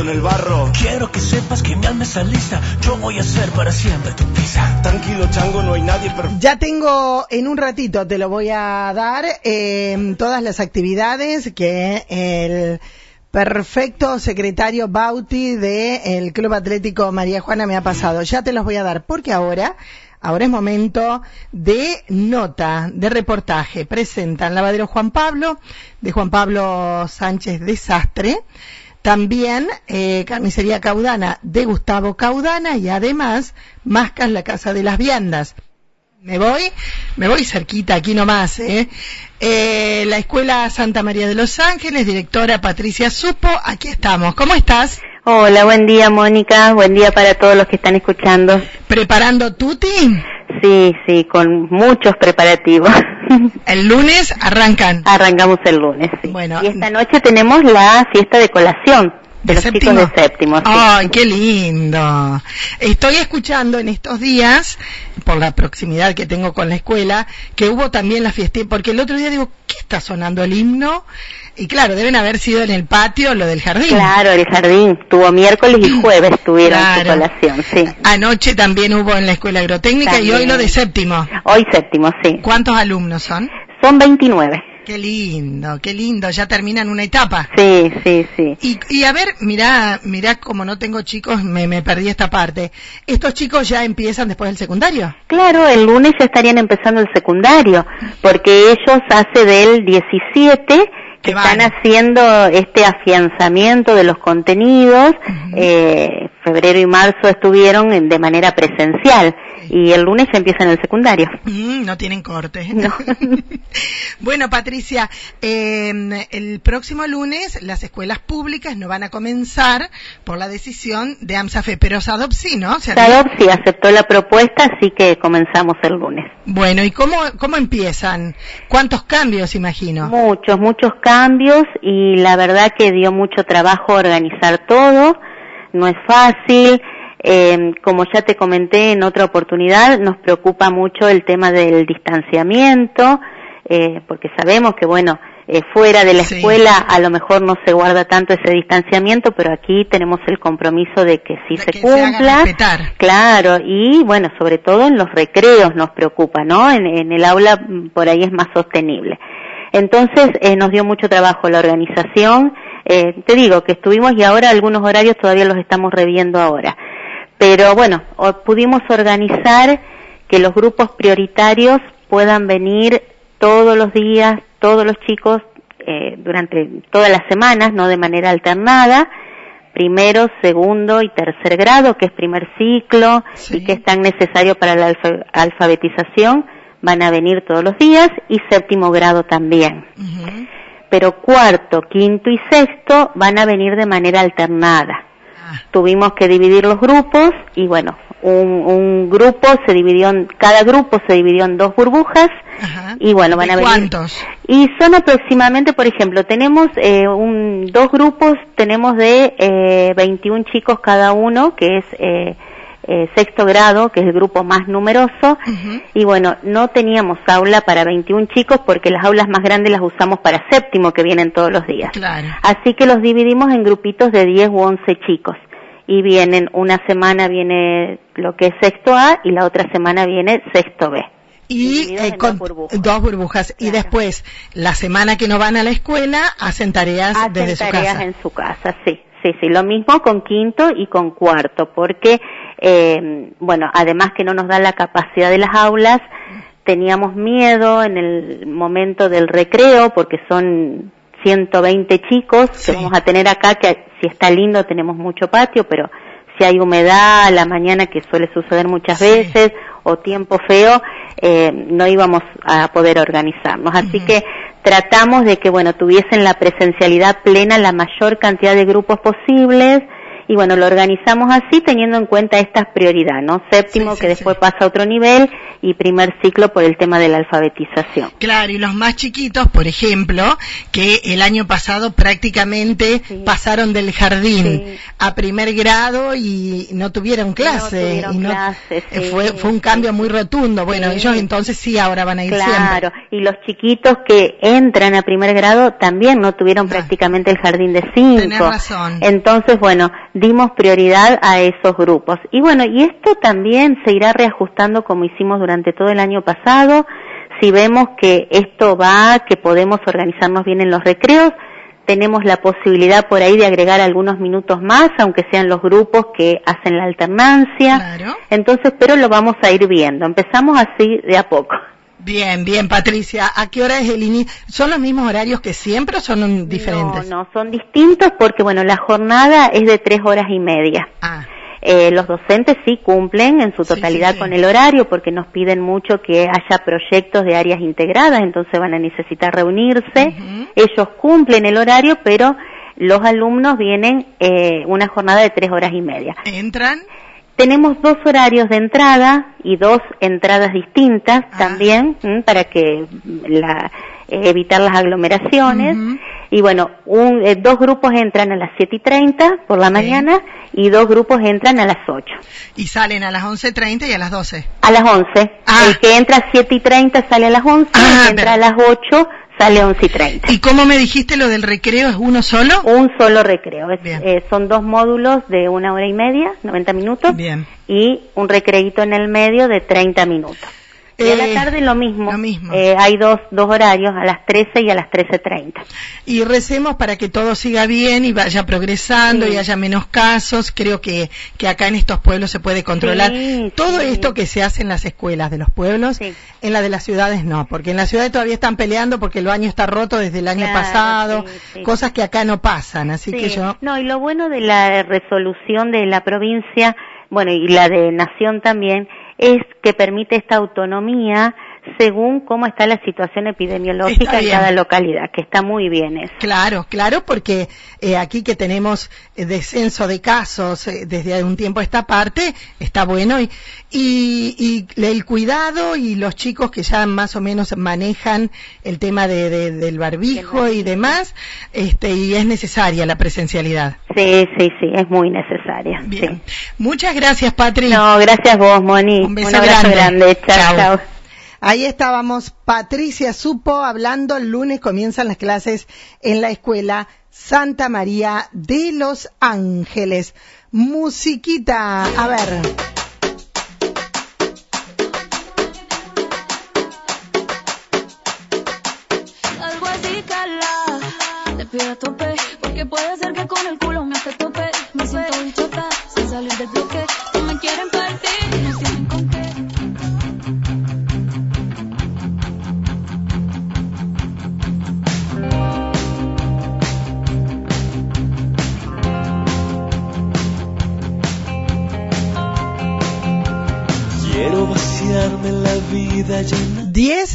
en el barro. Quiero que sepas que mi alma está lista. Yo voy a ser para siempre tu pizza. Tranquilo, chango, no hay nadie perfecto. Ya tengo en un ratito, te lo voy a dar, eh, todas las actividades que el perfecto secretario Bauti del Club Atlético María Juana me ha pasado. Ya te los voy a dar, porque ahora, ahora es momento de nota, de reportaje. Presentan Lavadero Juan Pablo, de Juan Pablo Sánchez Desastre. También eh, Carnicería Caudana de Gustavo Caudana y además Mascas la Casa de las Viandas. Me voy, me voy cerquita, aquí nomás, ¿eh? eh la Escuela Santa María de los Ángeles, directora Patricia Supo, aquí estamos. ¿Cómo estás? Hola, buen día Mónica, buen día para todos los que están escuchando. ¿Preparando Tuti? Sí, sí, con muchos preparativos. ¿El lunes arrancan? Arrancamos el lunes, sí. Bueno. Y esta noche tenemos la fiesta de colación de, los séptimo? chicos de séptimo. ¡Ay, qué lindo! Estoy escuchando en estos días, por la proximidad que tengo con la escuela, que hubo también la fiesta, porque el otro día digo, ¿qué está sonando el himno? Y claro, deben haber sido en el patio lo del jardín. Claro, el jardín. Tuvo miércoles y jueves tuvieron su colación, sí. Anoche también hubo en la escuela agrotécnica y hoy lo de séptimo. Hoy séptimo, sí. ¿Cuántos alumnos son? Son 29. Qué lindo, qué lindo, ya terminan una etapa. Sí, sí, sí. Y, y a ver, mira, mira, como no tengo chicos, me, me perdí esta parte. ¿Estos chicos ya empiezan después del secundario? Claro, el lunes ya estarían empezando el secundario, porque ellos hace del 17 que están haciendo este afianzamiento de los contenidos. eh, febrero y marzo estuvieron de manera presencial y el lunes ya empiezan el secundario. Mm, no tienen corte. bueno, Patricia, em, el próximo lunes las escuelas públicas no van a comenzar por la decisión de AMSAFE, pero SADOP sí, ¿no? SADOP sí aceptó la propuesta, así que comenzamos el lunes. Bueno, ¿y cómo, cómo empiezan? ¿Cuántos cambios, imagino? Muchos, muchos cambios y la verdad que dio mucho trabajo organizar todo, no es fácil eh, como ya te comenté en otra oportunidad, nos preocupa mucho el tema del distanciamiento, eh, porque sabemos que, bueno, eh, fuera de la escuela a lo mejor no se guarda tanto ese distanciamiento, pero aquí tenemos el compromiso de que sí se cumpla. claro, y bueno, sobre todo en los recreos nos preocupa, ¿no? En, en el aula mm, por ahí es más sostenible. Entonces eh, nos dio mucho trabajo la organización. Eh, te digo que estuvimos y ahora algunos horarios todavía los estamos reviendo ahora. Pero bueno, pudimos organizar que los grupos prioritarios puedan venir todos los días, todos los chicos, eh, durante todas las semanas, no de manera alternada, primero, segundo y tercer grado, que es primer ciclo y que es tan necesario para la alfabetización, van a venir todos los días y séptimo grado también. Pero cuarto, quinto y sexto van a venir de manera alternada tuvimos que dividir los grupos y bueno, un, grupo se dividió en, cada grupo se dividió en dos burbujas y bueno, van a venir. ¿Cuántos? Y son aproximadamente, por ejemplo, tenemos eh, un, dos grupos, tenemos de eh, 21 chicos cada uno, que es eh, eh, sexto grado, que es el grupo más numeroso, y bueno, no teníamos aula para 21 chicos porque las aulas más grandes las usamos para séptimo, que vienen todos los días. Así que los dividimos en grupitos de 10 u 11 chicos. Y vienen, una semana viene lo que es sexto A y la otra semana viene sexto B. Y eh, con dos burbujas. Y después, la semana que no van a la escuela, hacen tareas desde su casa. en su casa, sí. Sí, sí, lo mismo con quinto y con cuarto, porque eh, bueno, además que no nos da la capacidad de las aulas, teníamos miedo en el momento del recreo porque son 120 chicos que vamos a tener acá, que si está lindo tenemos mucho patio, pero si hay humedad a la mañana, que suele suceder muchas veces, o tiempo feo, eh, no íbamos a poder organizarnos. Así que tratamos de que, bueno, tuviesen la presencialidad plena la mayor cantidad de grupos posibles, y bueno, lo organizamos así teniendo en cuenta estas prioridades, ¿no? Séptimo Sí, sí, que después sí. pasa a otro nivel y primer ciclo por el tema de la alfabetización. Claro, y los más chiquitos, por ejemplo, que el año pasado prácticamente pasaron del jardín a primer grado y no tuvieron clase. tuvieron y no- clase, eh, sí, fue, fue un cambio muy rotundo. Bueno, ellos entonces sí, ahora van a ir Claro, siempre. y los chiquitos que entran a primer grado también no tuvieron prácticamente el jardín de cinco. Tenés razón. Entonces, bueno, dimos prioridad a esos grupos. Y bueno, y esto también se irá reajustando como hicimos durante todo el año pasado. Si vemos que esto va, que podemos organizarnos bien en los recreos, tenemos la posibilidad por ahí de agregar algunos minutos más, aunque sean los grupos que hacen la alternancia. Claro. Entonces, pero lo vamos a ir viendo. Empezamos así de a poco. Bien, bien, Patricia. ¿A qué hora es el inicio? ¿Son los mismos horarios que siempre o son diferentes? No, no, son distintos porque, bueno, la jornada es de tres horas y media. Ah, Eh, los docentes sí cumplen en su totalidad sí, sí. con el horario porque nos piden mucho que haya proyectos de áreas integradas, entonces van a necesitar reunirse. Ellos cumplen el horario, pero los alumnos vienen eh, una jornada de tres horas y media. ¿entran? Tenemos dos horarios de entrada y dos entradas distintas Ah. también para que mm, la, evitar las aglomeraciones. Ujú. Y bueno, un- eh, dos grupos entran a las 7 y 30 por la Sí. mañana y dos grupos entran a las 8. Y salen a las 11.30 y a las 12. A las 11. Ah. El que entra a 7 y 30 sale a las 11, Ah, el que entra a las 8 sale a 11 y 30. ¿Y cómo me dijiste lo del recreo? ¿Es uno solo? Un solo recreo. Es- eh, son dos módulos de una hora y media, 90 minutos. Bien. y un recreíto en el medio de 30 minutos. Y a Eh, la tarde lo mismo. lo mismo. Eh, hay dos, dos horarios, a las 13 y a las 13.30. Y recemos para que todo siga bien y vaya progresando Sí. y haya menos casos. Creo que, que acá en estos pueblos se puede controlar. Sí, todo sí. esto que se hace en las escuelas de los pueblos, en la de las ciudades no, porque en las ciudades todavía están peleando porque el baño está roto desde el año Claro, pasado, cosas que acá no pasan. Así Sí. que yo, No, y lo bueno de la resolución de la provincia, bueno, y la de Nación también, es que permite esta autonomía según cómo está la situación epidemiológica en cada localidad, que está muy bien eso. Claro, claro, porque eh, aquí que tenemos eh, descenso de casos eh, desde un tiempo a esta parte, está bueno. Y, y, y el cuidado y los chicos que ya más o menos manejan el tema de, de- del barbijo y demás, este, y es necesaria la presencialidad. Sí, sí, sí, es muy necesaria. Bien. sí. Muchas gracias, Patri. No, gracias vos, Moni. Un beso abrazo grande. grande. Chao, Chao. chao. Ahí estábamos, Patricia Supo hablando, el lunes comienzan las clases en la escuela Santa María de los Ángeles. Musiquita, a ver. Pido a tope, 10